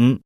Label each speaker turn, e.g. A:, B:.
A: 음.